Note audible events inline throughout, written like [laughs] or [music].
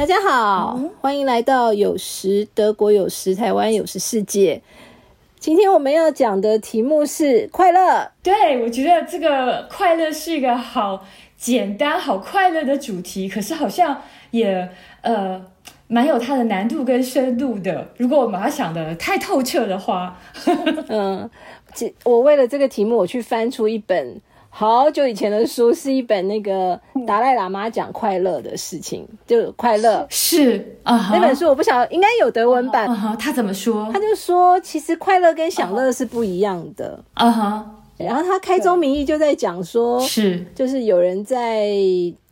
大家好，欢迎来到有时德国有时台湾有时世界。今天我们要讲的题目是快乐。对，我觉得这个快乐是一个好简单、好快乐的主题，可是好像也呃蛮有它的难度跟深度的。如果我们把它想的太透彻的话，[laughs] 嗯，这我为了这个题目，我去翻出一本。好久以前的书是一本那个达赖喇嘛讲快乐的事情，就快乐是啊。那本书我不晓得，应该有德文版。他怎么说？他就说，其实快乐跟享乐是不一样的。啊哈。然后他开宗明义就在讲说，是就是有人在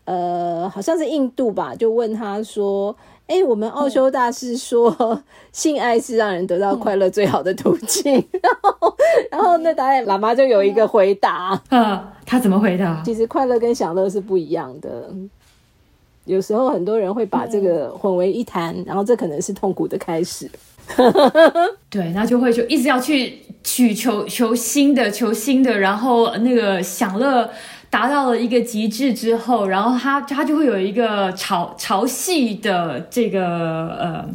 呃，好像是印度吧，就问他说。哎，我们奥修大师说，性爱是让人得到快乐最好的途径。[laughs] 然后，然后那达赖喇嘛就有一个回答，嗯，他怎么回答？其实快乐跟享乐是不一样的。有时候很多人会把这个混为一谈，然后这可能是痛苦的开始。[laughs] 对，那就会就一直要去去求求新的，求新的，然后那个享乐。达到了一个极致之后，然后他他就会有一个潮潮汐的这个呃。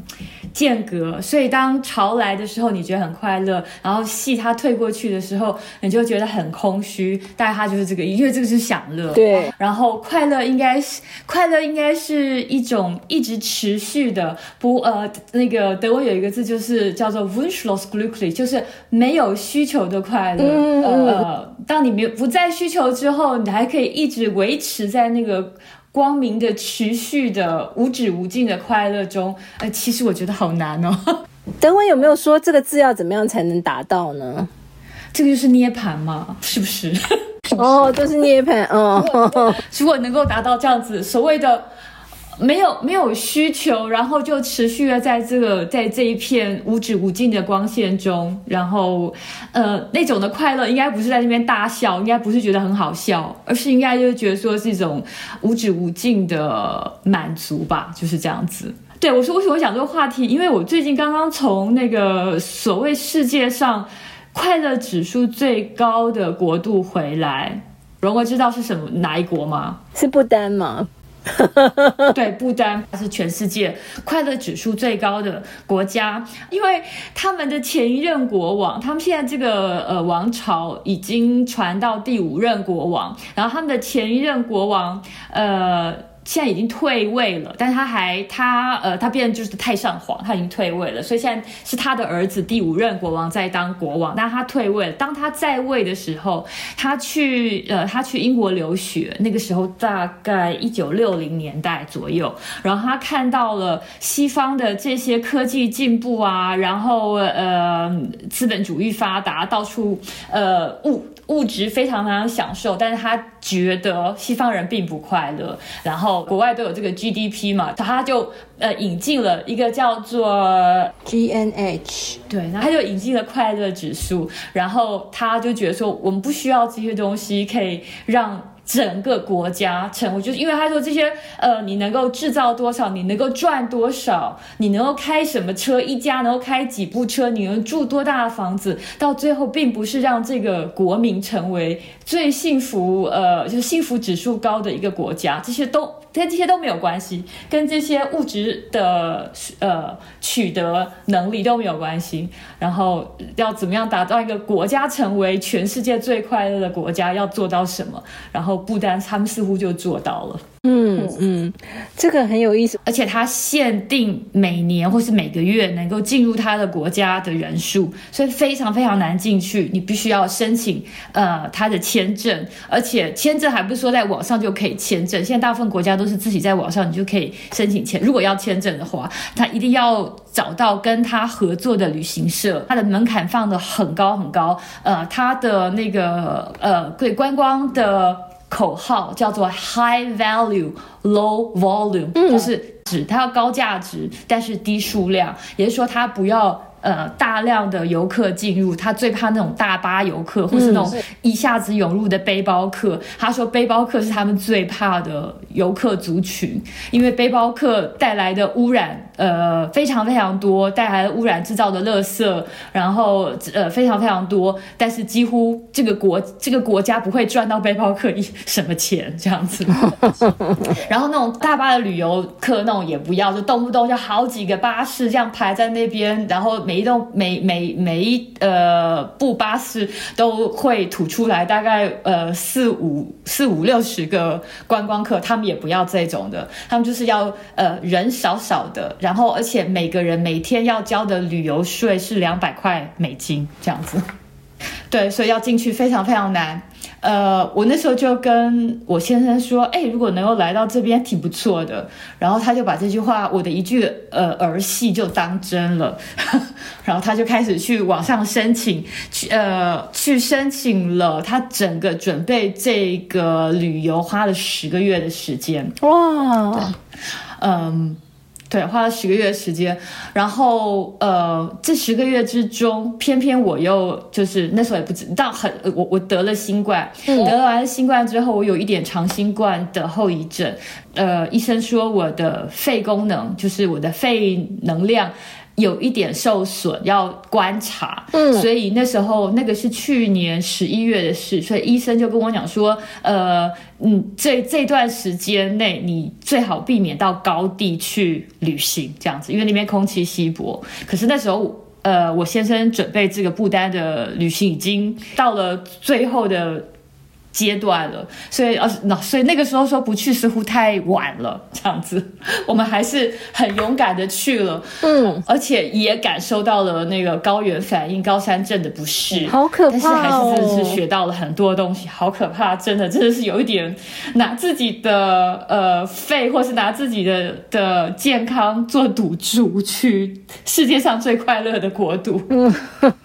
间隔，所以当潮来的时候，你觉得很快乐；然后戏它退过去的时候，你就觉得很空虚。大概它就是这个，因为这个是享乐。对。然后快乐应该是快乐，应该是一种一直持续的，不呃，那个德文有一个字就是叫做 wunschlos glücklich，就是没有需求的快乐。呃，当你没有不再需求之后，你还可以一直维持在那个。光明的、持续的、无止无尽的快乐中，呃，其实我觉得好难哦。[laughs] 德文有没有说这个字要怎么样才能达到呢？这个就是涅槃嘛，是不是？哦，就是涅槃哦。如果能够达到这样子，所谓的。没有没有需求，然后就持续的在这个在这一片无止无尽的光线中，然后，呃，那种的快乐应该不是在那边大笑，应该不是觉得很好笑，而是应该就是觉得说是一种无止无尽的满足吧，就是这样子。对我说为什么讲这个话题？因为我最近刚刚从那个所谓世界上快乐指数最高的国度回来，荣哥知道是什么哪一国吗？是不丹吗？[laughs] 对，不丹是全世界快乐指数最高的国家，因为他们的前一任国王，他们现在这个呃王朝已经传到第五任国王，然后他们的前一任国王呃。现在已经退位了，但他还他呃他变就是太上皇，他已经退位了，所以现在是他的儿子第五任国王在当国王，但他退位了。当他在位的时候，他去呃他去英国留学，那个时候大概一九六零年代左右，然后他看到了西方的这些科技进步啊，然后呃资本主义发达，到处呃物。物质非常非常享受，但是他觉得西方人并不快乐。然后国外都有这个 GDP 嘛，他就呃引进了一个叫做 GNH，对，然后他就引进了快乐指数。然后他就觉得说，我们不需要这些东西，可以让。整个国家成为，就是因为他说这些，呃，你能够制造多少，你能够赚多少，你能够开什么车，一家能够开几部车，你能住多大的房子，到最后并不是让这个国民成为最幸福，呃，就是幸福指数高的一个国家，这些都。跟这些都没有关系，跟这些物质的呃取得能力都没有关系。然后要怎么样打造一个国家成为全世界最快乐的国家，要做到什么？然后不丹他们似乎就做到了。嗯嗯，这个很有意思，而且它限定每年或是每个月能够进入他的国家的人数，所以非常非常难进去。你必须要申请呃他的签证，而且签证还不是说在网上就可以签证。现在大部分国家都是自己在网上，你就可以申请签。如果要签证的话，他一定要找到跟他合作的旅行社，他的门槛放的很高很高。呃，他的那个呃对观光的。口号叫做 High Value Low Volume，就是指它要高价值，但是低数量，也就是说它不要呃大量的游客进入，他最怕那种大巴游客或是那种一下子涌入的背包客。他说背包客是他们最怕的游客族群，因为背包客带来的污染呃非常非常多，带来的污染制造的垃圾，然后呃非常非常多，但是几乎这个国这个国家不会赚到背包客一什么钱这样子。[laughs] 然后那种大巴的旅游客那种也不要，就动不动就好几个巴士这样排在那边，然后每每一栋每每每一呃部巴士都会吐出来大概呃四五四五六十个观光客，他们也不要这种的，他们就是要呃人少少的，然后而且每个人每天要交的旅游税是两百块美金这样子，对，所以要进去非常非常难。呃，我那时候就跟我先生说，哎，如果能够来到这边，挺不错的。然后他就把这句话，我的一句呃儿戏就当真了，[laughs] 然后他就开始去网上申请，去呃去申请了。他整个准备这个旅游花了十个月的时间，哇，嗯。对，花了十个月的时间，然后呃，这十个月之中，偏偏我又就是那时候也不知道很，我我得了新冠，得了完新冠之后，我有一点长新冠的后遗症，呃，医生说我的肺功能就是我的肺能量。有一点受损，要观察。嗯，所以那时候那个是去年十一月的事，所以医生就跟我讲说，呃，嗯，这这段时间内你最好避免到高地去旅行，这样子，因为那边空气稀薄。可是那时候，呃，我先生准备这个不丹的旅行已经到了最后的。阶段了，所以呃，那所以那个时候说不去似乎太晚了，这样子，我们还是很勇敢的去了，嗯，而且也感受到了那个高原反应、高山症的不适，好可怕，但是还是真的是学到了很多东西，好可怕，真的真的是有一点拿自己的呃肺，或是拿自己的的健康做赌注，去世界上最快乐的国度。嗯，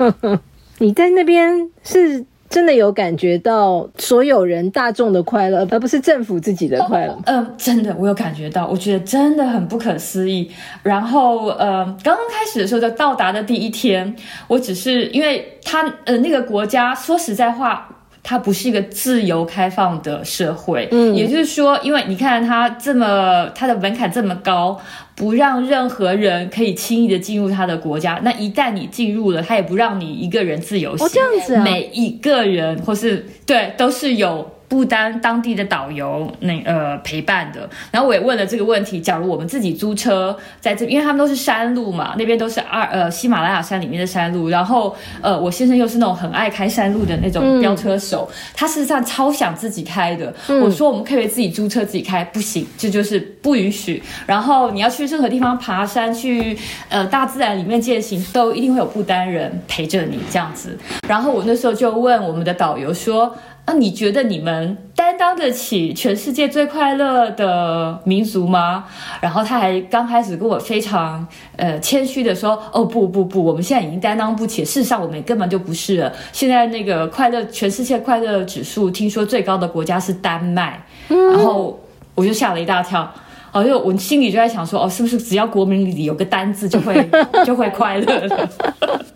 [laughs] 你在那边是。真的有感觉到所有人大众的快乐，而不是政府自己的快乐。嗯，真的，我有感觉到，我觉得真的很不可思议。然后，呃，刚刚开始的时候，就到达的第一天，我只是因为他，呃，那个国家，说实在话。它不是一个自由开放的社会，嗯，也就是说，因为你看它这么，它的门槛这么高，不让任何人可以轻易的进入他的国家。那一旦你进入了，他也不让你一个人自由行，这样子啊，每一个人或是对，都是有。不丹当地的导游那呃陪伴的，然后我也问了这个问题：假如我们自己租车在这，因为他们都是山路嘛，那边都是二呃喜马拉雅山里面的山路，然后呃我先生又是那种很爱开山路的那种飙车手，他事实上超想自己开的。我说我们可以自己租车自己开，不行，这就是不允许。然后你要去任何地方爬山，去呃大自然里面践行，都一定会有不丹人陪着你这样子。然后我那时候就问我们的导游说。那你觉得你们担当得起全世界最快乐的民族吗？然后他还刚开始跟我非常呃谦虚的说：“哦不不不，我们现在已经担当不起，事实上我们根本就不是了。现在那个快乐全世界快乐指数，听说最高的国家是丹麦。”然后我就吓了一大跳。哦，就我心里就在想说，哦，是不是只要国民里有个单字就会 [laughs] 就会快乐了？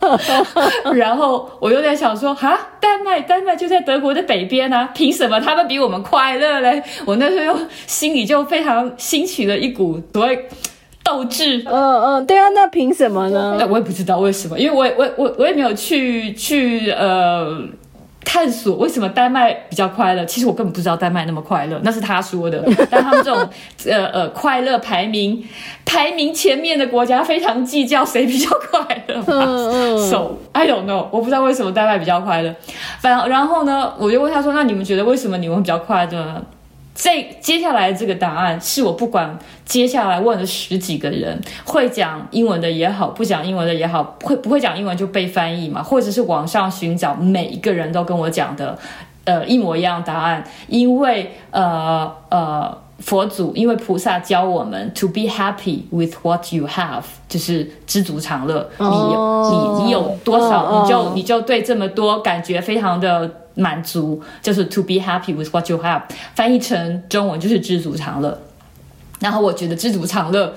[laughs] 然后我又在想说，哈，丹麦，丹麦就在德国的北边啊，凭什么他们比我们快乐嘞？我那时候又心里就非常兴起了一股所谓斗志。嗯嗯，对啊，那凭什么呢？那我也不知道为什么，因为我我我我也没有去去呃。探索为什么丹麦比较快乐？其实我根本不知道丹麦那么快乐，那是他说的。[laughs] 但他们这种呃呃快乐排名排名前面的国家非常计较谁比较快乐。嗯嗯。So I don't know，我不知道为什么丹麦比较快乐。反然后呢，我就问他说：“那你们觉得为什么你们比较快乐呢？”这接下来这个答案是我不管接下来问了十几个人，会讲英文的也好，不讲英文的也好，会不会讲英文就被翻译嘛？或者是网上寻找，每一个人都跟我讲的，呃，一模一样答案。因为呃呃，佛祖，因为菩萨教我们 to be happy with what you have，就是知足常乐。你你你有多少，你就你就对这么多感觉非常的。满足就是 to be happy with what you have，翻译成中文就是知足常乐。然后我觉得知足常乐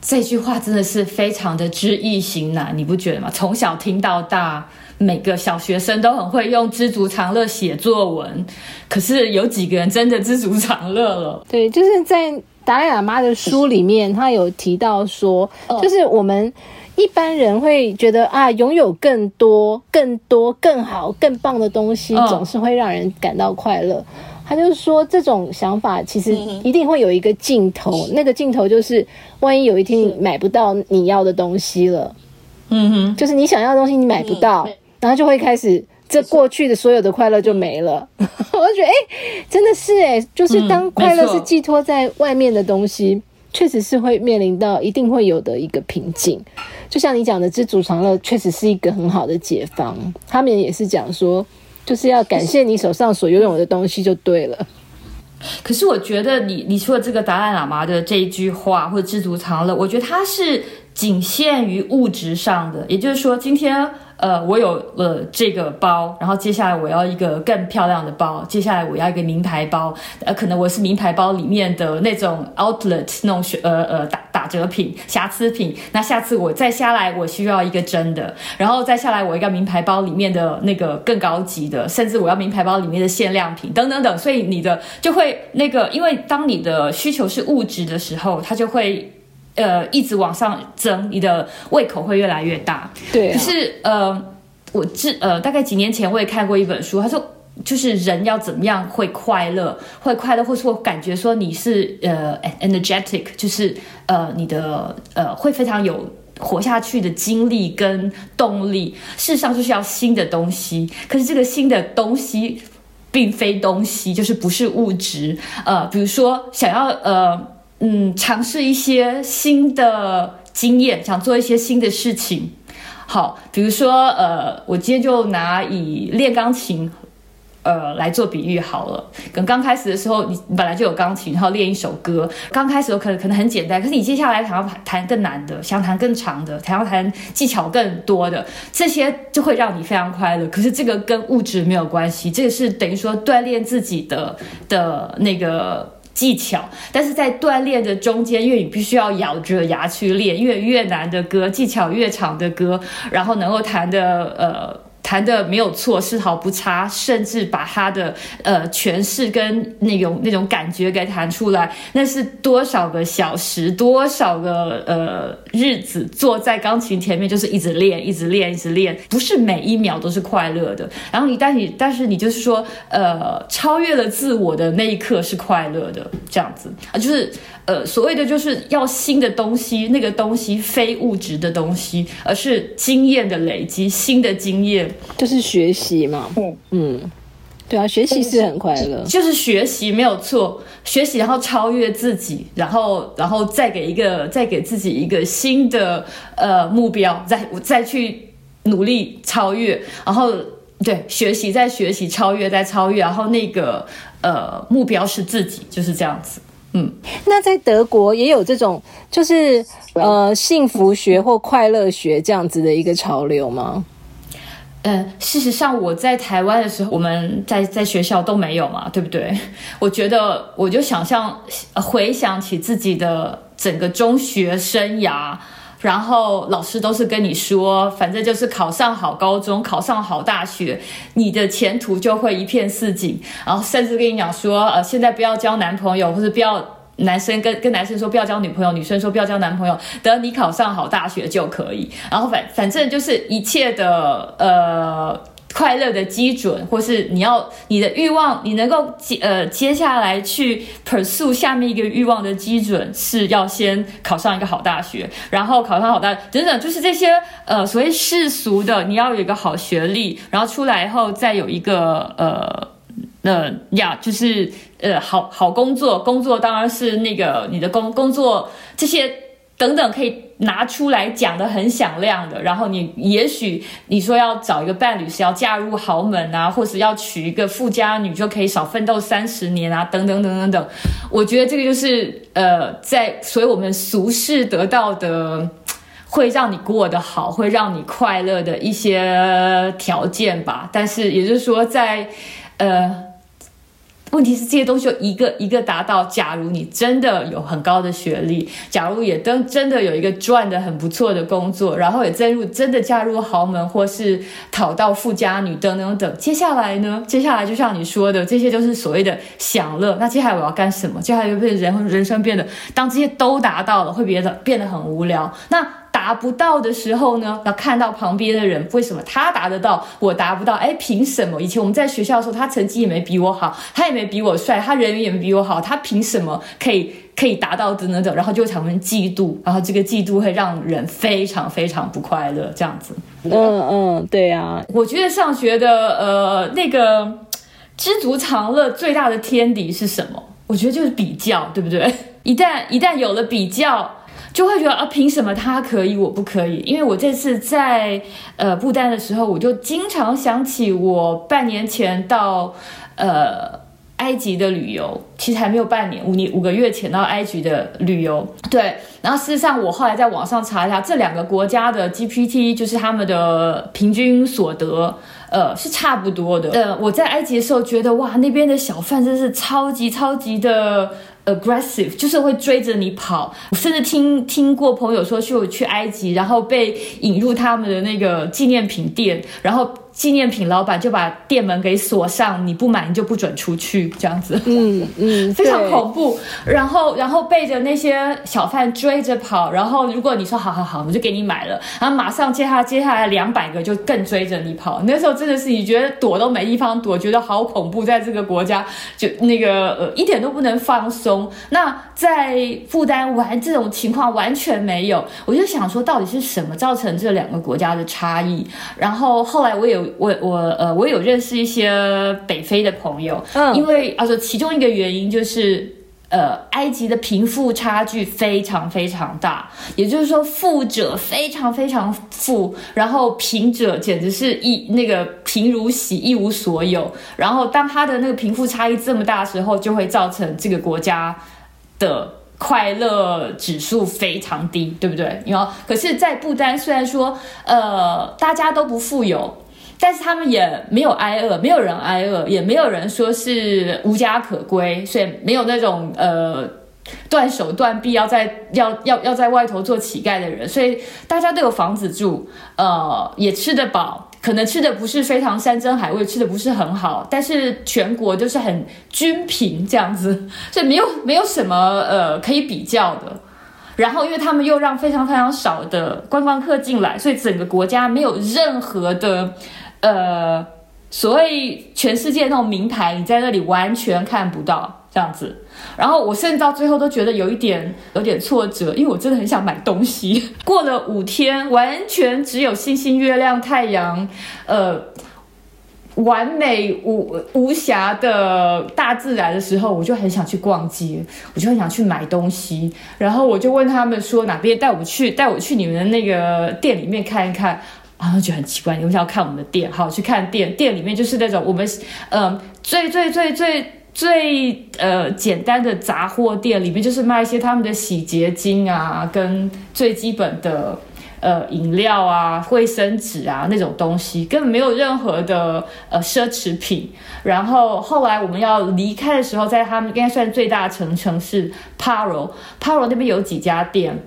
这句话真的是非常的知易行难，你不觉得吗？从小听到大，每个小学生都很会用知足常乐写作文，可是有几个人真的知足常乐了？对，就是在达赖喇嘛的书里面，他有提到说，就是我们一般人会觉得啊，拥有更多、更多、更好、更棒的东西，总是会让人感到快乐。他就是说，这种想法其实一定会有一个尽头，那个尽头就是，万一有一天你买不到你要的东西了，嗯哼，就是你想要的东西你买不到，然后就会开始，这过去的所有的快乐就没了。[laughs] 我就觉得，哎，真的是哎，就是当快乐是寄托在外面的东西，确实是会面临到一定会有的一个瓶颈。就像你讲的，知足常乐确实是一个很好的解方。他们也是讲说。就是要感谢你手上所拥有的东西就对了。可是我觉得你你说的这个达赖喇嘛的这一句话或者知足常乐，我觉得它是仅限于物质上的，也就是说今天。呃，我有了这个包，然后接下来我要一个更漂亮的包，接下来我要一个名牌包，呃，可能我是名牌包里面的那种 outlet 那种呃呃打打折品、瑕疵品。那下次我再下来，我需要一个真的，然后再下来我一个名牌包里面的那个更高级的，甚至我要名牌包里面的限量品等等等。所以你的就会那个，因为当你的需求是物质的时候，它就会。呃，一直往上增，你的胃口会越来越大。对，可是呃，我这呃，大概几年前我也看过一本书，他说，就是人要怎么样会快乐，会快乐，或是我感觉说你是呃 energetic，就是呃你的呃会非常有活下去的精力跟动力。事实上就是要新的东西，可是这个新的东西并非东西，就是不是物质。呃，比如说想要呃。嗯，尝试一些新的经验，想做一些新的事情。好，比如说，呃，我今天就拿以练钢琴，呃，来做比喻好了。跟刚开始的时候，你本来就有钢琴，然后练一首歌，刚开始可能可能很简单，可是你接下来想要弹更难的，想弹更长的，想要弹技巧更多的，这些就会让你非常快乐。可是这个跟物质没有关系，这个是等于说锻炼自己的的那个。技巧，但是在锻炼的中间，因为你必须要咬着牙去练，因为越难的歌，技巧越长的歌，然后能够弹的呃。弹的没有错，丝毫不差，甚至把他的呃诠释跟那种那种感觉给弹出来，那是多少个小时，多少个呃日子坐在钢琴前面，就是一直练，一直练，一直练，不是每一秒都是快乐的。然后你，但你，但是你就是说，呃，超越了自我的那一刻是快乐的，这样子啊，就是。呃，所谓的就是要新的东西，那个东西非物质的东西，而是经验的累积，新的经验就是学习嘛。嗯嗯，对啊，学习是很快乐，就是学习没有错，学习然后超越自己，然后然后再给一个再给自己一个新的呃目标，再再去努力超越，然后对学习再学习超越再超越，然后那个呃目标是自己，就是这样子。嗯，那在德国也有这种，就是呃幸福学或快乐学这样子的一个潮流吗？嗯，事实上我在台湾的时候，我们在在学校都没有嘛，对不对？[laughs] 我觉得我就想象回想起自己的整个中学生涯。然后老师都是跟你说，反正就是考上好高中，考上好大学，你的前途就会一片似锦。然后甚至跟你讲说，呃，现在不要交男朋友，或者不要男生跟跟男生说不要交女朋友，女生说不要交男朋友，等你考上好大学就可以。然后反反正就是一切的呃。快乐的基准，或是你要你的欲望，你能够接呃接下来去 pursue 下面一个欲望的基准，是要先考上一个好大学，然后考上好大等等，就是这些呃所谓世俗的，你要有一个好学历，然后出来以后再有一个呃呃呀，就是呃好好工作，工作当然是那个你的工工作这些。等等，可以拿出来讲的很响亮的，然后你也许你说要找一个伴侣是要嫁入豪门啊，或是要娶一个富家女就可以少奋斗三十年啊，等等等等等。我觉得这个就是呃，在所以我们俗世得到的会让你过得好，会让你快乐的一些条件吧。但是也就是说，在呃。问题是这些东西就一个一个达到。假如你真的有很高的学历，假如也真真的有一个赚的很不错的工作，然后也真入真的嫁入豪门或是讨到富家女等等等，接下来呢？接下来就像你说的，这些都是所谓的享乐。那接下来我要干什么？接下来就变人人生变得，当这些都达到了，会变得变得很无聊。那达不到的时候呢？要看到旁边的人，为什么他达得到，我达不到？哎，凭什么？以前我们在学校的时候，他成绩也没比我好，他也没比我帅，他人缘也没比我好，他凭什么可以可以达到的那种？然后就产生嫉妒，然后这个嫉妒会让人非常非常不快乐，这样子。嗯嗯，对呀。我觉得上学的呃那个知足常乐最大的天敌是什么？我觉得就是比较，对不对？一旦一旦有了比较。就会觉得啊，凭什么他可以，我不可以？因为我这次在呃不丹的时候，我就经常想起我半年前到呃埃及的旅游，其实还没有半年，五年五个月前到埃及的旅游。对，然后事实上我后来在网上查一下，这两个国家的 GPT 就是他们的平均所得，呃是差不多的。呃，我在埃及的时候觉得哇，那边的小贩真是超级超级的。Aggressive 就是会追着你跑，我甚至听听过朋友说去去埃及，然后被引入他们的那个纪念品店，然后。纪念品老板就把店门给锁上，你不买你就不准出去，这样子，嗯嗯，[laughs] 非常恐怖。然后然后背着那些小贩追着跑，然后如果你说好好好，我就给你买了，然后马上接下接下来两百个就更追着你跑。那时候真的是你觉得躲都没地方躲，觉得好恐怖，在这个国家就那个呃一点都不能放松。那在负担完这种情况完全没有，我就想说到底是什么造成这两个国家的差异？然后后来我有。我我呃，我有认识一些北非的朋友，嗯，因为啊，说其中一个原因就是，呃，埃及的贫富差距非常非常大，也就是说，富者非常非常富，然后贫者简直是一那个贫如洗，一无所有。然后当他的那个贫富差异这么大的时候，就会造成这个国家的。快乐指数非常低，对不对？然后可是，在不丹虽然说，呃，大家都不富有。但是他们也没有挨饿，没有人挨饿，也没有人说是无家可归，所以没有那种呃断手断臂要在 [laughs] 要要要在外头做乞丐的人，所以大家都有房子住，呃，也吃得饱，可能吃的不是非常山珍海味，吃的不是很好，但是全国就是很均平这样子，所以没有 [laughs] 没有什么呃可以比较的。然后因为他们又让非常非常少的观光客进来，所以整个国家没有任何的。呃，所谓全世界那种名牌，你在那里完全看不到这样子。然后我甚至到最后都觉得有一点有点挫折，因为我真的很想买东西。[laughs] 过了五天，完全只有星星、月亮、太阳，呃，完美无无瑕的大自然的时候，我就很想去逛街，我就很想去买东西。然后我就问他们说，哪边带我去，带我去你们的那个店里面看一看。然后就很奇怪，你为什么要看我们的店？好，去看店，店里面就是那种我们，嗯，最最最最最呃简单的杂货店，里面就是卖一些他们的洗洁精啊，跟最基本的呃饮料啊、卫生纸啊那种东西，根本没有任何的呃奢侈品。然后后来我们要离开的时候，在他们应该算最大城城市 Paro，Paro 那边有几家店。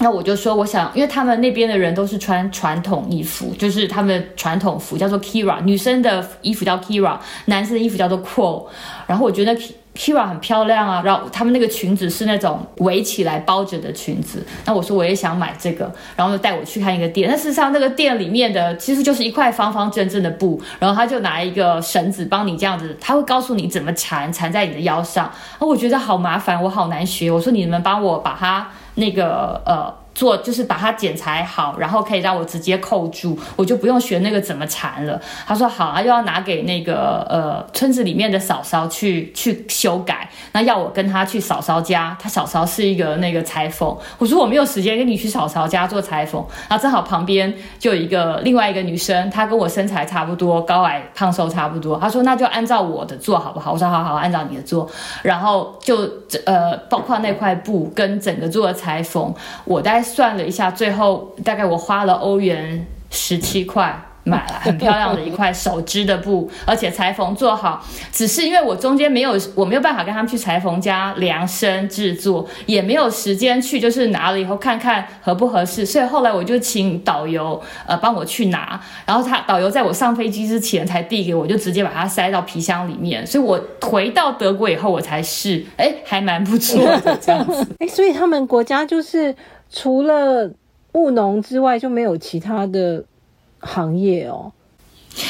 那我就说，我想，因为他们那边的人都是穿传统衣服，就是他们传统服叫做 Kira，女生的衣服叫 Kira，男生的衣服叫做 Quo。然后我觉得 Kira 很漂亮啊，然后他们那个裙子是那种围起来包着的裙子。那我说我也想买这个，然后就带我去看一个店。那事实上那个店里面的其实就是一块方方正正的布，然后他就拿一个绳子帮你这样子，他会告诉你怎么缠，缠在你的腰上。啊，我觉得好麻烦，我好难学。我说你们帮我把它。那个呃，做就是把它剪裁好，然后可以让我直接扣住，我就不用学那个怎么缠了。他说好啊，又要拿给那个呃村子里面的嫂嫂去去修改，那要我跟他去嫂嫂家，他嫂嫂是一个那个裁缝。我说我没有时间跟你去嫂嫂家做裁缝，然后正好旁边就有一个另外一个女生，她跟我身材差不多，高矮胖瘦差不多。她说那就按照我的做好不好？我说好好，按照你的做。然后就呃，包括那块布跟整个做的裁。缝，我大概算了一下，最后大概我花了欧元十七块买了很漂亮的一块手织的布，而且裁缝做好。只是因为我中间没有，我没有办法跟他们去裁缝家量身制作，也没有时间去，就是拿了以后看看合不合适。所以后来我就请导游呃帮我去拿，然后他导游在我上飞机之前才递给我，就直接把它塞到皮箱里面。所以我回到德国以后我才试，哎，还蛮不错的这样子。[laughs] [laughs] 哎，所以他们国家就是除了务农之外就没有其他的。行业哦，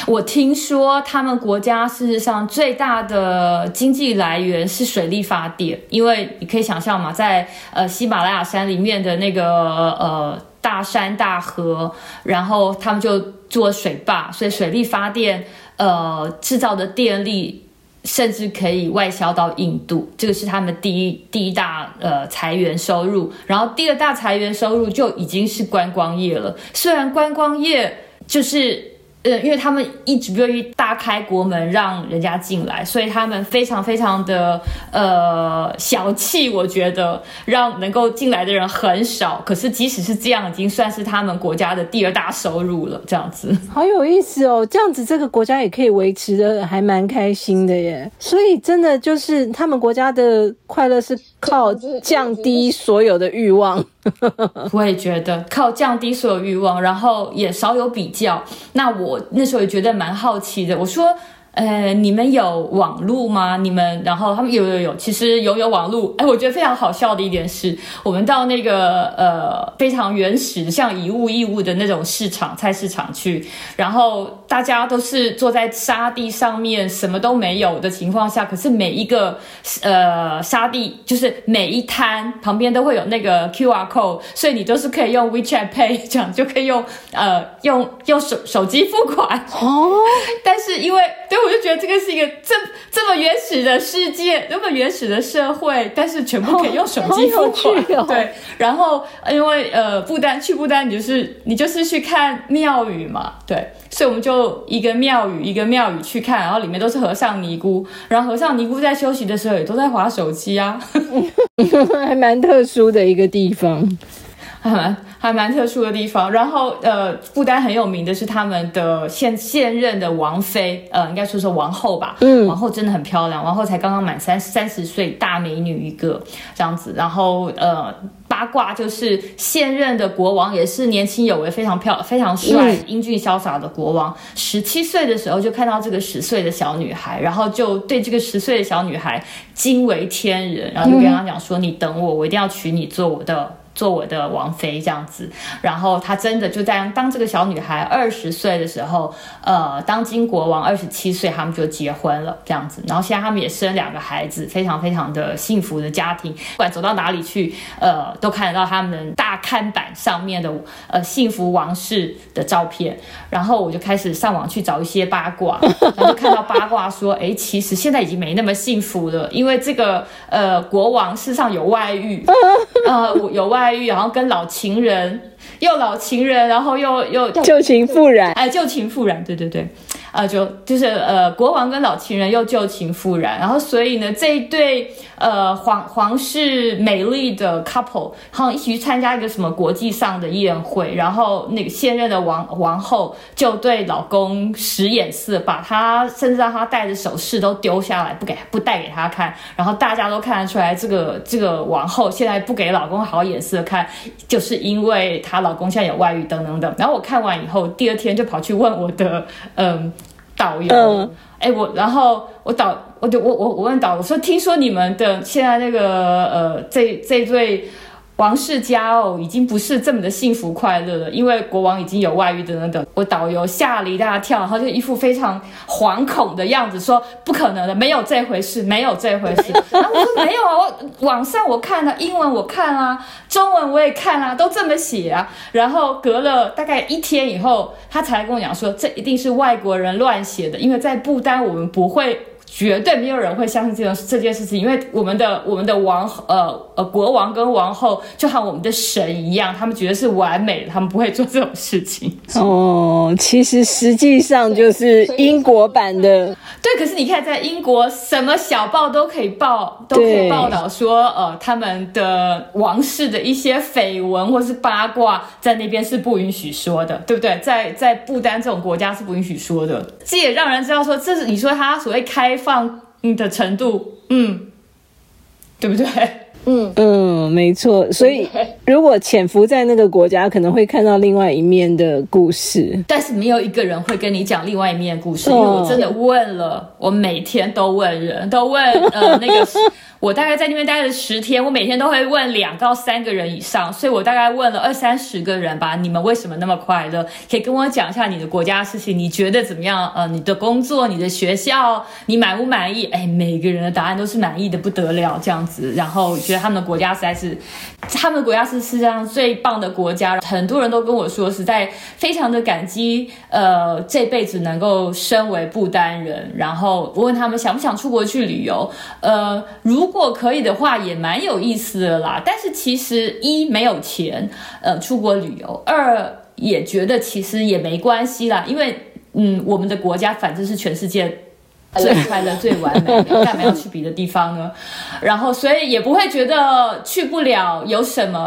我听说他们国家事实上最大的经济来源是水力发电，因为你可以想象嘛，在呃喜马拉雅山里面的那个呃大山大河，然后他们就做水坝，所以水力发电呃制造的电力。甚至可以外销到印度，这个是他们第一第一大呃裁员收入，然后第二大裁员收入就已经是观光业了。虽然观光业就是。呃，因为他们一直不愿意大开国门让人家进来，所以他们非常非常的呃小气。我觉得让能够进来的人很少，可是即使是这样，已经算是他们国家的第二大收入了。这样子，[laughs] 好有意思哦！这样子这个国家也可以维持的还蛮开心的耶。所以真的就是他们国家的快乐是靠降低所有的欲望。[laughs] 我也觉得靠降低所有欲望，然后也少有比较。那我那时候也觉得蛮好奇的。我说。呃，你们有网路吗？你们，然后他们有有有，其实有有网路。哎，我觉得非常好笑的一点是，我们到那个呃非常原始像以物易物的那种市场菜市场去，然后大家都是坐在沙地上面，什么都没有的情况下，可是每一个呃沙地就是每一摊旁边都会有那个 Q R code，所以你都是可以用 WeChat Pay 这样就可以用呃用用手手机付款哦。[laughs] 但是因为对。我就觉得这个是一个这这么原始的世界，这么原始的社会，但是全部可以用手机付款。对，然后因为呃，不丹去不丹，你就是你就是去看庙宇嘛，对，所以我们就一个庙宇一个庙宇去看，然后里面都是和尚尼姑，然后和尚尼姑在休息的时候也都在划手机啊，[laughs] 还蛮特殊的一个地方。还蛮 [laughs] 还蛮特殊的地方，然后呃，不丹很有名的是他们的现现任的王妃，呃，应该说是王后吧，嗯，王后真的很漂亮，王后才刚刚满三三十岁，大美女一个这样子，然后呃，八卦就是现任的国王也是年轻有为，非常漂非常帅，英俊潇洒的国王，十七岁的时候就看到这个十岁的小女孩，然后就对这个十岁的小女孩惊为天人，然后就跟她讲说，你等我，我一定要娶你做我的。做我的王妃这样子，然后她真的就在当这个小女孩二十岁的时候，呃，当今国王二十七岁，他们就结婚了这样子。然后现在他们也生两个孩子，非常非常的幸福的家庭。不管走到哪里去，呃，都看得到他们大看板上面的呃幸福王室的照片。然后我就开始上网去找一些八卦，[laughs] 然后就看到八卦说，哎，其实现在已经没那么幸福了，因为这个呃国王世上有外遇，呃有外。然后跟老情人，又老情人，然后又又旧情复燃，哎，旧情复燃，对对对。呃，就就是呃，国王跟老情人又旧情复燃，然后所以呢，这一对呃皇皇室美丽的 couple，好像一起去参加一个什么国际上的宴会，然后那个现任的王王后就对老公使眼色，把他甚至让他戴的首饰都丢下来，不给不带给他看，然后大家都看得出来，这个这个王后现在不给老公好眼色看，就是因为她老公现在有外遇等等等。然后我看完以后，第二天就跑去问我的嗯。导游，哎，我然后我导，我就我我我问导，我说听说你们的现在那个呃，这这对。王室家哦，已经不是这么的幸福快乐了，因为国王已经有外遇等等等。我导游吓了一大跳，然后就一副非常惶恐的样子，说不可能的，没有这回事，没有这回事。[laughs] 然后我说没有啊，我网上我看了，英文我看啦，中文我也看啦，都这么写啊。然后隔了大概一天以后，他才跟我讲说，这一定是外国人乱写的，因为在不丹我们不会。绝对没有人会相信这种这件事情，因为我们的我们的王呃呃国王跟王后就像我们的神一样，他们觉得是完美的，他们不会做这种事情。哦，其实实际上就是英国版的。对，可是你看，在英国，什么小报都可以报，都可以报道说，呃，他们的王室的一些绯闻或是八卦，在那边是不允许说的，对不对？在在不丹这种国家是不允许说的，这也让人知道说，这是你说他所谓开放你的程度，嗯，对不对？嗯嗯，没错。所以如果潜伏在那个国家，可能会看到另外一面的故事。但是没有一个人会跟你讲另外一面的故事，因为我真的问了，我每天都问人，都问呃那个。[laughs] 我大概在那边待了十天，我每天都会问两到三个人以上，所以我大概问了二三十个人吧。你们为什么那么快乐？可以跟我讲一下你的国家事情，你觉得怎么样？呃，你的工作、你的学校，你满不满意？哎，每个人的答案都是满意的不得了，这样子。然后觉得他们的国家实在是，他们的国家是世界上最棒的国家。很多人都跟我说，实在非常的感激，呃，这辈子能够身为不丹人。然后我问他们想不想出国去旅游？呃，如果可以的话，也蛮有意思的啦。但是其实一没有钱，呃，出国旅游；二也觉得其实也没关系啦，因为嗯，我们的国家反正是全世界最快乐、最完美的，[laughs] 干嘛要去别的地方呢？然后所以也不会觉得去不了有什么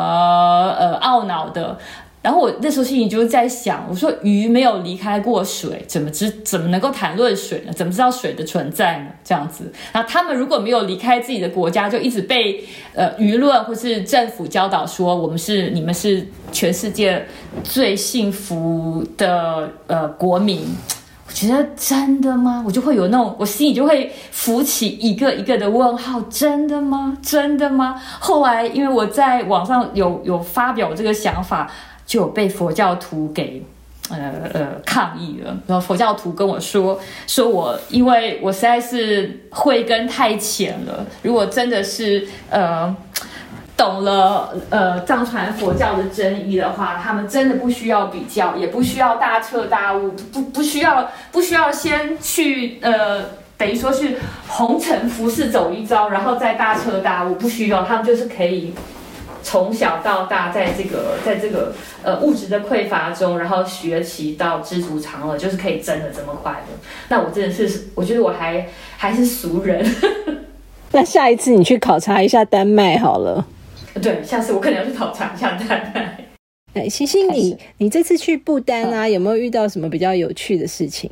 呃懊恼的。然后我那时候心里就是在想，我说鱼没有离开过水，怎么知怎么能够谈论水呢？怎么知道水的存在呢？这样子，那他们如果没有离开自己的国家，就一直被呃舆论或是政府教导说我们是你们是全世界最幸福的呃国民，我觉得真的吗？我就会有那种我心里就会浮起一个一个的问号，真的吗？真的吗？后来因为我在网上有有发表这个想法。就有被佛教徒给，呃呃抗议了。然后佛教徒跟我说，说我因为我实在是慧根太浅了。如果真的是呃懂了呃藏传佛教的真义的话，他们真的不需要比较，也不需要大彻大悟，不不需要不需要先去呃等于说是红尘浮世走一遭，然后再大彻大悟，不需要，他们就是可以。从小到大，在这个在这个呃物质的匮乏中，然后学习到知足常乐，就是可以真的这么快乐。那我真的是，我觉得我还还是俗人。[laughs] 那下一次你去考察一下丹麦好了。[laughs] 对，下次我可能要去考察一下丹麦。[laughs] 哎，星星，你你这次去不丹啊，有没有遇到什么比较有趣的事情？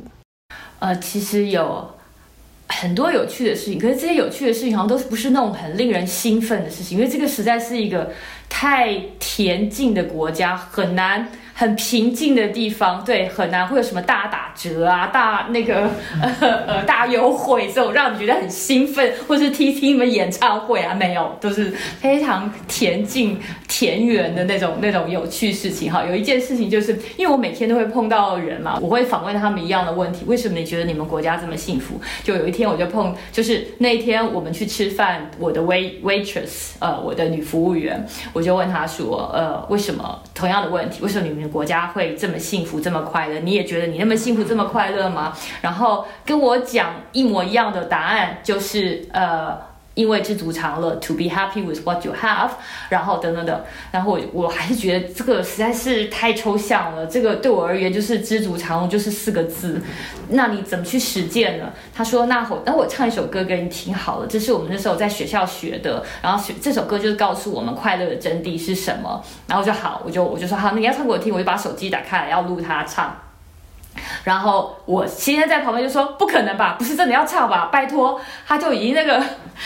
呃，其实有。很多有趣的事情，可是这些有趣的事情好像都不是那种很令人兴奋的事情，因为这个实在是一个太恬静的国家，很难。很平静的地方，对，很难会有什么大打折啊、大那个 [laughs] 呃呃大优惠这种让你觉得很兴奋，或是听听你们演唱会啊，没有，都是非常恬静、田园的那种那种有趣事情。哈，有一件事情就是，因为我每天都会碰到人嘛，我会访问他们一样的问题：为什么你觉得你们国家这么幸福？就有一天我就碰，就是那天我们去吃饭，我的 wait waitress，呃，我的女服务员，我就问她说，呃，为什么同样的问题，为什么你们？国家会这么幸福这么快乐？你也觉得你那么幸福这么快乐吗？然后跟我讲一模一样的答案，就是呃。因为知足常乐，to be happy with what you have，然后等等等，然后我我还是觉得这个实在是太抽象了。这个对我而言就是知足常乐就是四个字，那你怎么去实践呢？他说那我那我唱一首歌给你听好了，这是我们那时候在学校学的，然后学这首歌就是告诉我们快乐的真谛是什么。然后就好，我就我就说好，那你要唱给我听，我就把手机打开来要录他唱。然后我先生在旁边就说：“不可能吧，不是真的要唱吧？拜托！”他就已经那个，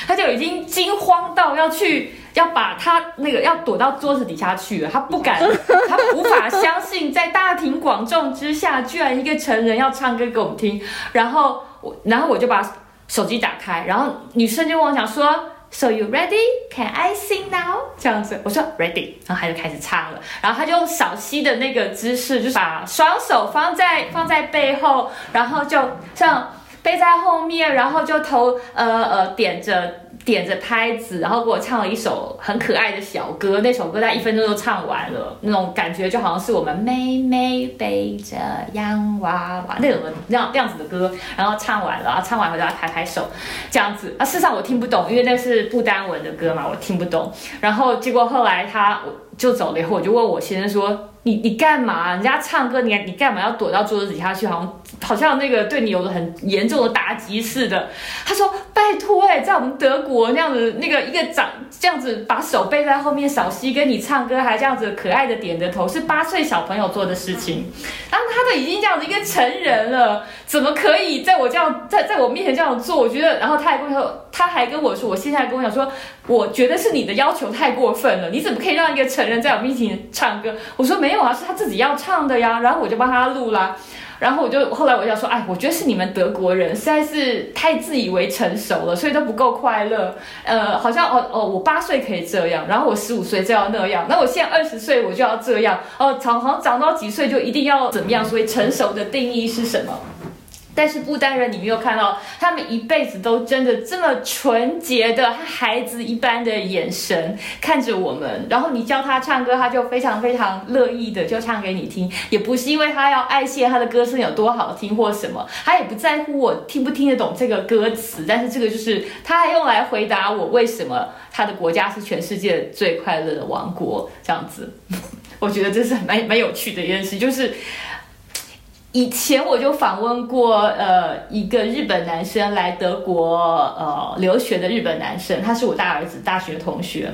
他就已经惊慌到要去，要把他那个要躲到桌子底下去了。他不敢，[laughs] 他无法相信，在大庭广众之下，居然一个成人要唱歌给我们听。然后我，然后我就把手机打开，然后女生就跟我讲说。So you ready? Can I sing now? 这样子，我说 ready，然后他就开始唱了。然后他就用小溪的那个姿势，就是把双手放在放在背后，然后就像背在后面，然后就头呃呃点着点着拍子，然后给我唱了一首很可爱的小歌。那首歌在一分钟就唱完了，那种感觉就好像是我们妹妹背着洋娃娃那种那样那样子的歌，然后唱完了，然后唱完回来拍拍手，这样子。啊，事实上我听不懂，因为那是不丹文的歌嘛，我听不懂。然后结果后来他就走了以后，我就问我先生说。你你干嘛？人家唱歌，你你干嘛要躲到桌子底下去？好像好像那个对你有了很严重的打击似的。他说：“拜托哎，在我们德国那样子，那个一个长这样子把手背在后面小溪跟你唱歌，还这样子可爱的点着头，是八岁小朋友做的事情。然后他都已经这样子一个成人了，怎么可以在我这样在在我面前这样做？我觉得，然后他也跟我说，他还跟我说，我现在跟我讲说，我觉得是你的要求太过分了。你怎么可以让一个成人在我面前唱歌？我说没有啊。”是他自己要唱的呀，然后我就帮他录啦，然后我就后来我就说，哎，我觉得是你们德国人实在是太自以为成熟了，所以都不够快乐。呃，好像哦哦，我八岁可以这样，然后我十五岁就要那样，那我现在二十岁我就要这样，哦，长好像长到几岁就一定要怎么样？所以成熟的定义是什么？但是不丹人，你没有看到他们一辈子都真的这么纯洁的孩子一般的眼神看着我们，然后你教他唱歌，他就非常非常乐意的就唱给你听，也不是因为他要爱谢他的歌声有多好听或什么，他也不在乎我听不听得懂这个歌词，但是这个就是他还用来回答我为什么他的国家是全世界最快乐的王国这样子，我觉得这是蛮蛮有趣的一件事，就是。以前我就访问过，呃，一个日本男生来德国呃留学的日本男生，他是我大儿子大学同学，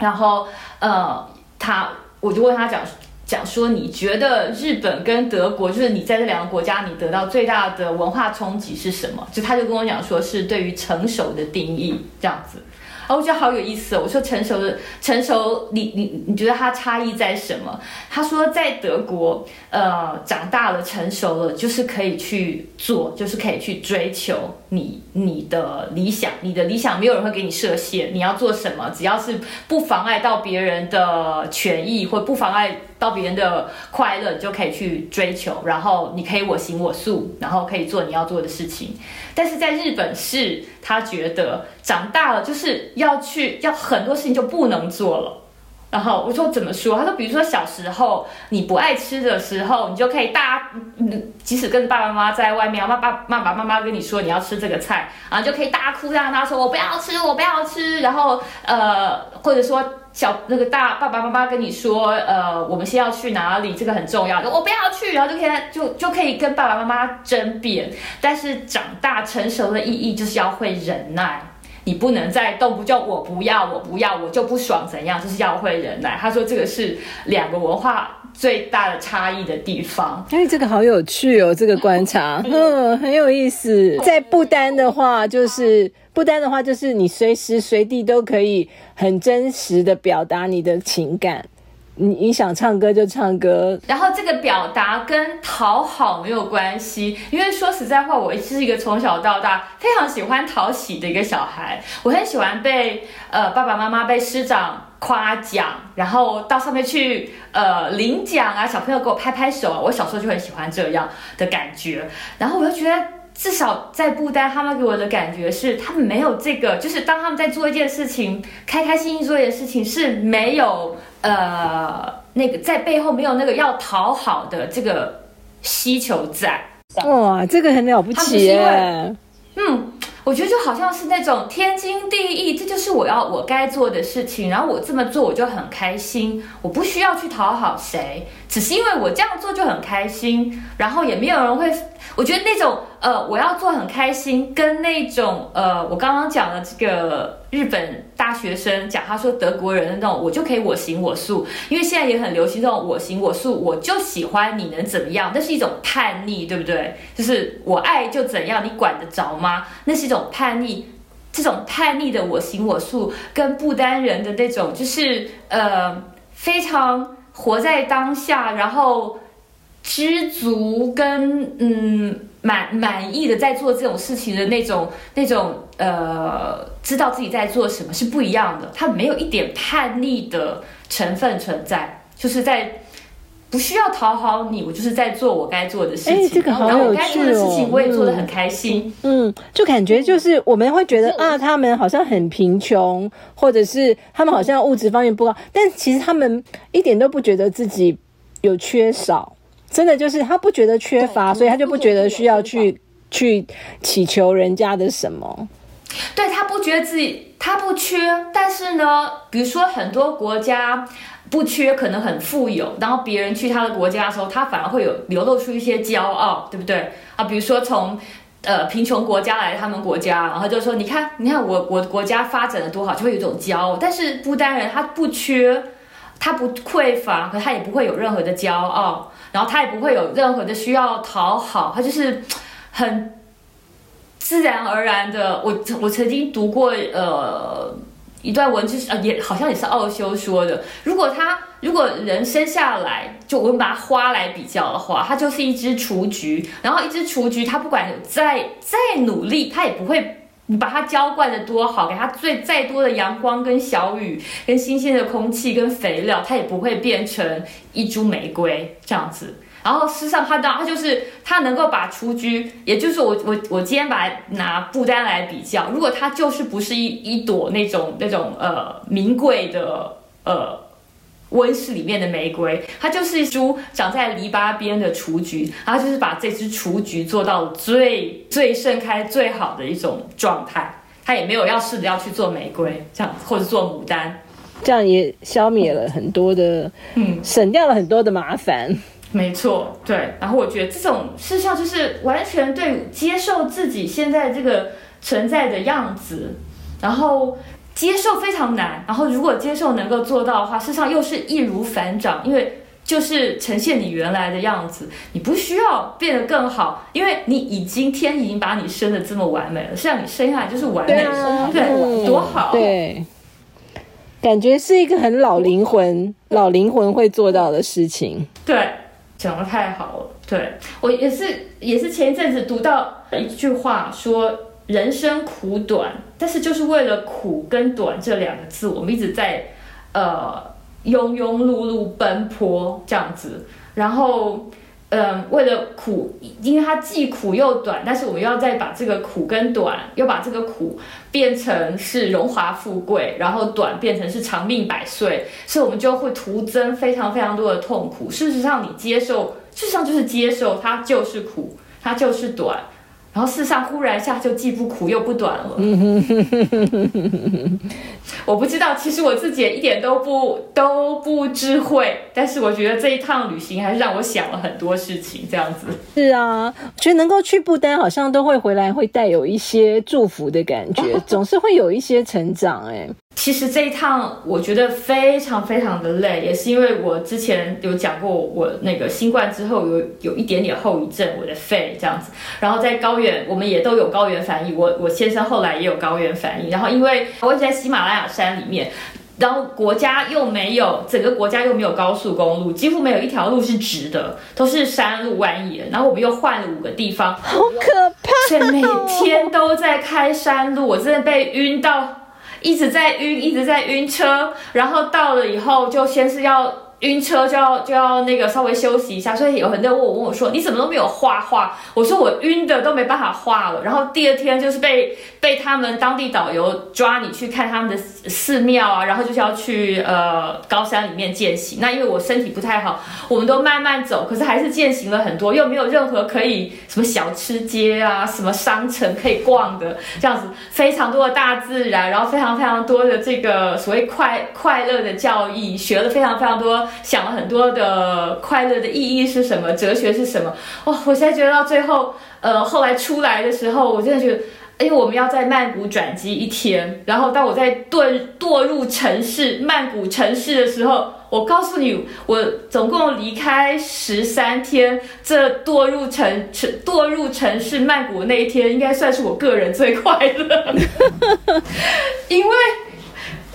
然后呃他我就问他讲讲说，你觉得日本跟德国，就是你在这两个国家，你得到最大的文化冲击是什么？就他就跟我讲说，是对于成熟的定义这样子。哦，我觉得好有意思哦。我说成熟的成熟，你你你觉得它差异在什么？他说在德国，呃，长大了成熟了，就是可以去做，就是可以去追求你你的理想。你的理想没有人会给你设限，你要做什么，只要是不妨碍到别人的权益或不妨碍。到别人的快乐，你就可以去追求，然后你可以我行我素，然后可以做你要做的事情。但是在日本是，他觉得长大了就是要去，要很多事情就不能做了。然后我说怎么说？他说，比如说小时候你不爱吃的时候，你就可以大，即使跟爸爸妈妈在外面，爸爸爸爸妈妈跟你说你要吃这个菜，然后就可以大哭，让他说我不要吃，我不要吃。然后呃，或者说小那个大爸爸妈妈跟你说，呃，我们先要去哪里，这个很重要，我不要去，然后就可以就就可以跟爸爸妈妈争辩。但是长大成熟的意义就是要会忍耐。你不能再动不就我不要，我不要，我就不爽，怎样？就是要会忍耐。他说这个是两个文化最大的差异的地方。哎，这个好有趣哦，这个观察，嗯，很有意思。在不丹的话，就是不丹的话，就是你随时随地都可以很真实的表达你的情感。你你想唱歌就唱歌，然后这个表达跟讨好没有关系，因为说实在话，我是一个从小到大非常喜欢讨喜的一个小孩，我很喜欢被呃爸爸妈妈被师长夸奖，然后到上面去呃领奖啊，小朋友给我拍拍手啊，我小时候就很喜欢这样的感觉，然后我就觉得至少在不丹，他们给我的感觉是他们没有这个，就是当他们在做一件事情，开开心心做一件事情是没有。呃，那个在背后没有那个要讨好的这个需求在，哇，这个很了不起耶。嗯，我觉得就好像是那种天经地义，这就是我要我该做的事情，然后我这么做我就很开心，我不需要去讨好谁，只是因为我这样做就很开心，然后也没有人会。我觉得那种呃，我要做很开心，跟那种呃，我刚刚讲的这个日本大学生讲，他说德国人的那种，我就可以我行我素，因为现在也很流行这种我行我素，我就喜欢你能怎么样？那是一种叛逆，对不对？就是我爱就怎样，你管得着吗？那是一种叛逆，这种叛逆的我行我素，跟不丹人的那种就是呃，非常活在当下，然后。知足跟嗯满满意的在做这种事情的那种那种呃知道自己在做什么是不一样的，他没有一点叛逆的成分存在，就是在不不需要讨好你，我就是在做我该做的事情。哎，这个好有趣哦！我也做的很开心。嗯，就感觉就是我们会觉得啊，他们好像很贫穷，或者是他们好像物质方面不高，但其实他们一点都不觉得自己有缺少。真的就是他不觉得缺乏，所以他就不觉得需要去去祈求人家的什么。对他不觉得自己他不缺，但是呢，比如说很多国家不缺，可能很富有，然后别人去他的国家的时候，他反而会有流露出一些骄傲，对不对啊？比如说从呃贫穷国家来他们国家，然后就说你看你看我我国家发展的多好，就会有一种骄傲。但是不丹人他不缺，他不匮乏，可他也不会有任何的骄傲。然后他也不会有任何的需要讨好，他就是 [tsk] 很自然而然的。我我曾经读过呃一段文字，呃也好像也是奥修说的。如果他如果人生下来，就我们把花来比较的话，它就是一只雏菊。然后一只雏菊，它不管再再努力，它也不会。你把它浇灌的多好，给它最再多的阳光跟小雨，跟新鲜的空气跟肥料，它也不会变成一株玫瑰这样子。然后事实上，它当它就是它能够把雏菊，也就是我我我今天把拿布丹来比较，如果它就是不是一一朵那种那种呃名贵的呃。温室里面的玫瑰，它就是一株长在篱笆边的雏菊，然后就是把这只雏菊做到最最盛开最好的一种状态。它也没有要试着要去做玫瑰这样，或者做牡丹，这样也消灭了很多的，嗯，省掉了很多的麻烦。没错，对。然后我觉得这种事实上就是完全对接受自己现在这个存在的样子，然后。接受非常难，然后如果接受能够做到的话，事实上又是易如反掌，因为就是呈现你原来的样子，你不需要变得更好，因为你已经天已经把你生的这么完美了，实际上你生下来就是完美，对，多好，对，感觉是一个很老灵魂、老灵魂会做到的事情。对，讲的太好了，对我也是，也是前一阵子读到一句话说。人生苦短，但是就是为了苦跟短这两个字，我们一直在呃庸庸碌碌奔波这样子。然后，嗯，为了苦，因为它既苦又短，但是我们要再把这个苦跟短，又把这个苦变成是荣华富贵，然后短变成是长命百岁，所以我们就会徒增非常非常多的痛苦。事实上，你接受，事实上就是接受，它就是苦，它就是短。然后世上忽然一下就既不苦又不短了。[laughs] 我不知道，其实我自己也一点都不都不智慧，但是我觉得这一趟旅行还是让我想了很多事情。这样子是啊，我觉得能够去不丹，好像都会回来，会带有一些祝福的感觉，[laughs] 总是会有一些成长。哎。其实这一趟我觉得非常非常的累，也是因为我之前有讲过，我那个新冠之后有有一点点后遗症，我的肺这样子。然后在高原，我们也都有高原反应，我我先生后来也有高原反应。然后因为我在喜马拉雅山里面，然后国家又没有整个国家又没有高速公路，几乎没有一条路是直的，都是山路蜿蜒。然后我们又换了五个地方，好可怕！所以每天都在开山路，我真的被晕到。一直在晕，一直在晕车，然后到了以后就先是要。晕车就要就要那个稍微休息一下，所以有很多人问我问我说你怎么都没有画画？我说我晕的都没办法画了。然后第二天就是被被他们当地导游抓你去看他们的寺庙啊，然后就是要去呃高山里面践行。那因为我身体不太好，我们都慢慢走，可是还是践行了很多，又没有任何可以什么小吃街啊，什么商城可以逛的这样子，非常多的大自然，然后非常非常多的这个所谓快快乐的教义，学了非常非常多。想了很多的快乐的意义是什么，哲学是什么？哇！我现在觉得到最后，呃，后来出来的时候，我真的觉得，因为我们要在曼谷转机一天，然后当我在堕堕入城市曼谷城市的时候，我告诉你，我总共离开十三天，这堕入城城堕入城市曼谷那一天，应该算是我个人最快乐，[laughs] 因为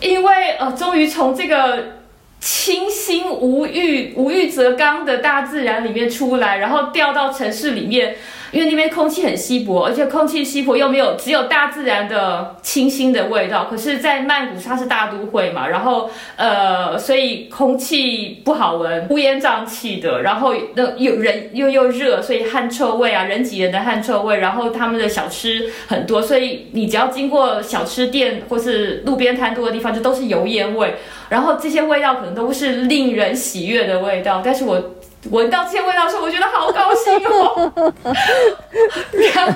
因为呃，终于从这个。清新无欲、无欲则刚的大自然里面出来，然后掉到城市里面。因为那边空气很稀薄，而且空气稀薄又没有只有大自然的清新的味道。可是，在曼谷它是大都会嘛，然后呃，所以空气不好闻，乌烟瘴气的，然后那又人又又热，所以汗臭味啊，人挤人的汗臭味。然后他们的小吃很多，所以你只要经过小吃店或是路边摊多的地方，就都是油烟味。然后这些味道可能都是令人喜悦的味道，但是我。[laughs] 闻到这些味道的时候，我觉得好高兴哦。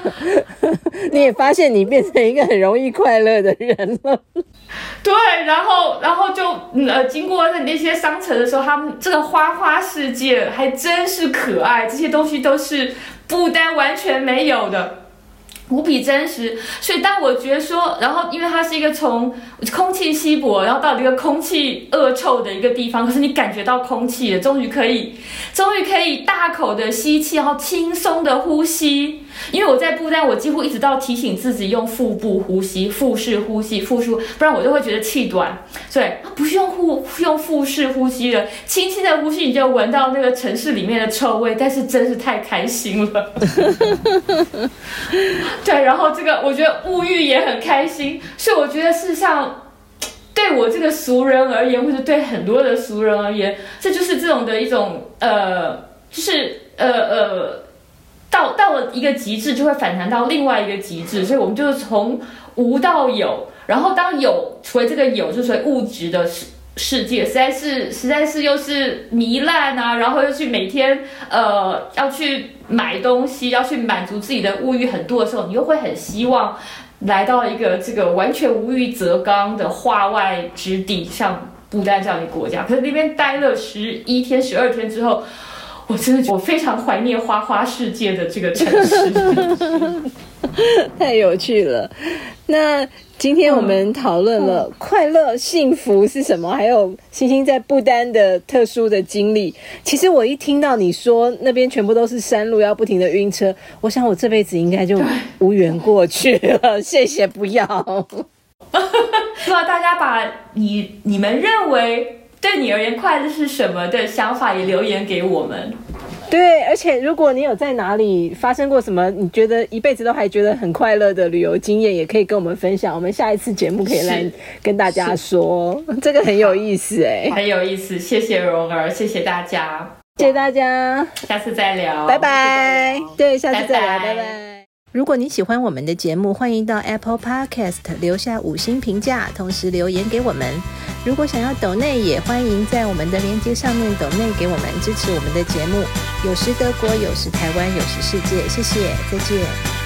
[laughs] 你也发现你变成一个很容易快乐的人了。[laughs] 对，然后，然后就呃，经过那些商城的时候，他们这个花花世界还真是可爱，这些东西都是不丹完全没有的。无比真实，所以当我觉得说，然后因为它是一个从空气稀薄，然后到一个空气恶臭的一个地方，可是你感觉到空气了，终于可以，终于可以大口的吸气，然后轻松的呼吸。因为我在布袋，我几乎一直到提醒自己用腹部呼吸、腹式呼吸、腹式，不然我就会觉得气短。所以不是用腹用腹式呼吸了，轻轻的呼吸，你就闻到那个城市里面的臭味。但是真是太开心了。对，然后这个我觉得物欲也很开心，所以我觉得事实上，对我这个俗人而言，或者对很多的俗人而言，这就是这种的一种呃，就是呃呃。到到了一个极致，就会反弹到另外一个极致，所以我们就是从无到有，然后当有除了这个有，就是物质的世世界，实在是实在是又是糜烂啊，然后又去每天呃要去买东西，要去满足自己的物欲很多的时候，你又会很希望来到一个这个完全无欲则刚的化外之地，像不丹这样的国家。可是那边待了十一天、十二天之后。我真的，我非常怀念花花世界的这个城市，[laughs] 太有趣了。那今天我们讨论了快乐、幸福是什么，还有星星在不丹的特殊的经历。其实我一听到你说那边全部都是山路，要不停的晕车，我想我这辈子应该就无缘过去了。谢谢，不要。[laughs] 希望大家把你你们认为。对你而言，快乐是什么的想法也留言给我们。对，而且如果你有在哪里发生过什么，你觉得一辈子都还觉得很快乐的旅游经验，也可以跟我们分享。我们下一次节目可以来跟大家说，这个很有意思哎，很有意思。谢谢蓉儿，谢谢大家，谢谢大家，下次再聊，拜拜。对，下次再聊，拜拜。如果你喜欢我们的节目，欢迎到 Apple Podcast 留下五星评价，同时留言给我们。如果想要抖内，也欢迎在我们的链接上面抖内给我们支持我们的节目。有时德国，有时台湾，有时世界。谢谢，再见。